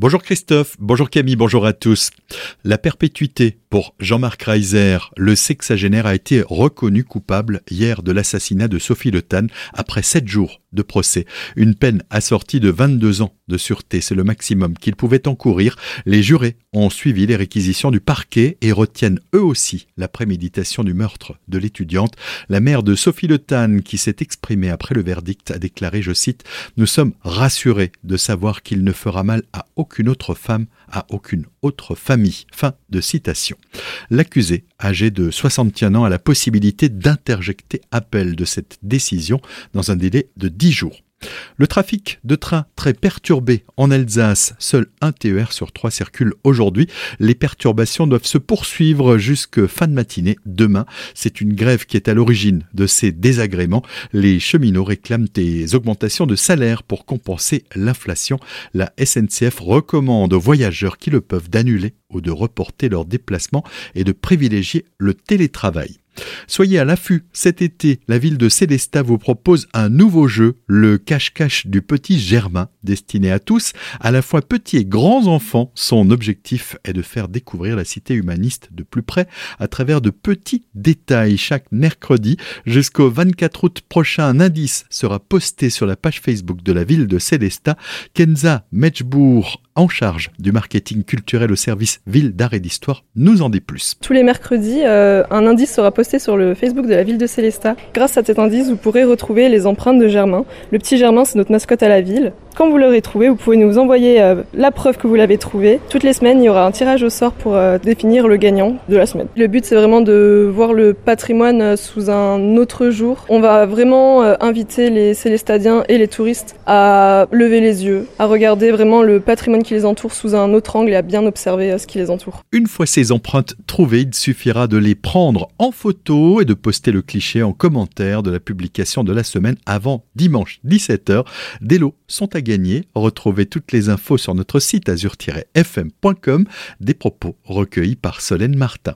Bonjour Christophe, bonjour Camille, bonjour à tous. La perpétuité pour Jean-Marc Reiser, le sexagénaire a été reconnu coupable hier de l'assassinat de Sophie Le Tan après sept jours de procès. Une peine assortie de 22 ans de sûreté, c'est le maximum qu'il pouvait encourir. Les jurés ont suivi les réquisitions du parquet et retiennent eux aussi la préméditation du meurtre de l'étudiante. La mère de Sophie Le Tan, qui s'est exprimée après le verdict, a déclaré, je cite, Nous sommes rassurés de savoir qu'il ne fera mal à aucune autre femme, à aucune autre famille. Fin de citation. L'accusé, âgé de 61 ans, a la possibilité d'interjecter appel de cette décision dans un délai de 10 jours. Le trafic de trains très perturbé en Alsace, seul un TER sur trois circule aujourd'hui. Les perturbations doivent se poursuivre jusque fin de matinée demain. C'est une grève qui est à l'origine de ces désagréments. Les cheminots réclament des augmentations de salaire pour compenser l'inflation. La SNCF recommande aux voyageurs qui le peuvent d'annuler ou de reporter leurs déplacements et de privilégier le télétravail. Soyez à l'affût, cet été, la ville de Célestat vous propose un nouveau jeu, le cache-cache du petit Germain, destiné à tous, à la fois petits et grands enfants. Son objectif est de faire découvrir la cité humaniste de plus près à travers de petits détails. Chaque mercredi jusqu'au 24 août prochain, un indice sera posté sur la page Facebook de la ville de Célestat. Kenza Mechbourg en charge du marketing culturel au service Ville d'Art et d'Histoire nous en dit plus. Tous les mercredis, euh, un indice sera sur le Facebook de la ville de Célestat. Grâce à cet indice, vous pourrez retrouver les empreintes de Germain. Le petit Germain, c'est notre mascotte à la ville. Quand vous l'aurez trouvé, vous pouvez nous envoyer euh, la preuve que vous l'avez trouvé. Toutes les semaines, il y aura un tirage au sort pour euh, définir le gagnant de la semaine. Le but, c'est vraiment de voir le patrimoine euh, sous un autre jour. On va vraiment inviter les Célestadiens et les touristes à lever les yeux, à regarder vraiment le patrimoine qui les entoure sous un autre angle et à bien observer ce qui les entoure. Une fois ces empreintes trouvées, il suffira de les prendre en photo et de poster le cliché en commentaire de la publication de la semaine avant dimanche 17h. Des lots sont à gagner. Retrouvez toutes les infos sur notre site azur-fm.com, des propos recueillis par Solène Martin.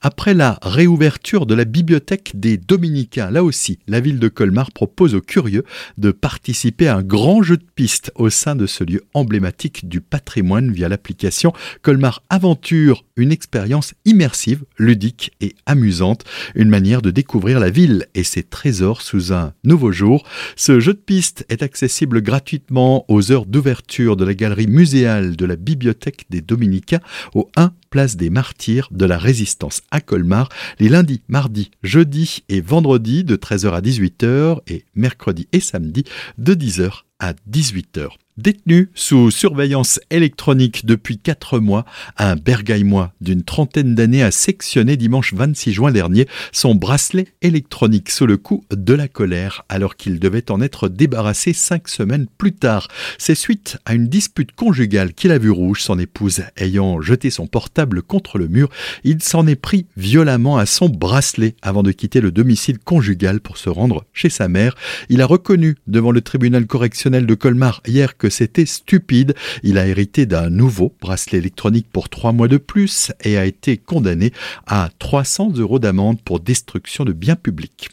Après la réouverture de la bibliothèque des Dominicains, là aussi, la ville de Colmar propose aux curieux de participer à un grand jeu de piste au sein de ce lieu emblématique du patrimoine via l'application Colmar Aventure, une expérience immersive, ludique et amusante, une manière de découvrir la ville et ses trésors sous un nouveau jour. Ce jeu de piste est accessible gratuitement aux heures d'ouverture de la galerie muséale de la Bibliothèque des Dominicains au 1 place des Martyrs de la Résistance à Colmar les lundis, mardis, jeudis et vendredis de 13h à 18h et mercredi et samedi de 10h à 18h. Détenu sous surveillance électronique depuis quatre mois, un bergailmois d'une trentaine d'années a sectionné dimanche 26 juin dernier son bracelet électronique sous le coup de la colère alors qu'il devait en être débarrassé cinq semaines plus tard. C'est suite à une dispute conjugale qu'il a vu rouge, son épouse ayant jeté son portable contre le mur, il s'en est pris violemment à son bracelet avant de quitter le domicile conjugal pour se rendre chez sa mère. Il a reconnu devant le tribunal correctionnel de Colmar hier que c'était stupide. Il a hérité d'un nouveau bracelet électronique pour trois mois de plus et a été condamné à 300 euros d'amende pour destruction de biens publics.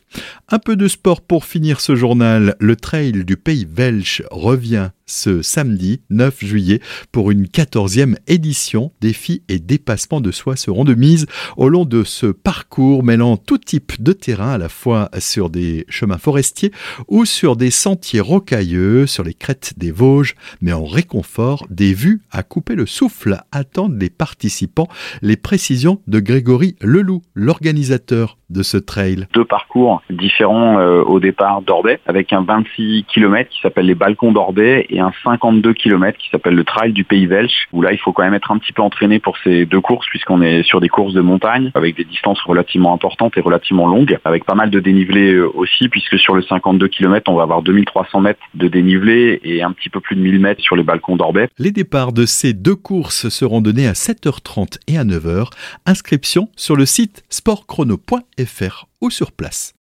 Un peu de sport pour finir ce journal. Le trail du pays belge revient ce samedi 9 juillet pour une quatorzième édition. Défis et dépassements de soi seront de mise au long de ce parcours mêlant tout type de terrain à la fois sur des chemins forestiers ou sur des sentiers rocailleux, sur les crêtes des Vosges, mais en réconfort des vues à couper le souffle attendent les participants. Les précisions de Grégory Leloup, l'organisateur de ce trail. Deux parcours différents euh, au départ d'Orbet avec un 26 km qui s'appelle les balcons d'Orbet et un 52 km qui s'appelle le Trail du Pays Belge, où là il faut quand même être un petit peu entraîné pour ces deux courses, puisqu'on est sur des courses de montagne, avec des distances relativement importantes et relativement longues, avec pas mal de dénivelé euh, aussi, puisque sur le 52 km, on va avoir 2300 mètres de dénivelé et un petit peu plus de 1000 mètres sur les balcons d'Orbet. Les départs de ces deux courses seront donnés à 7h30 et à 9h. Inscription sur le site sportchrono.fr ou sur place.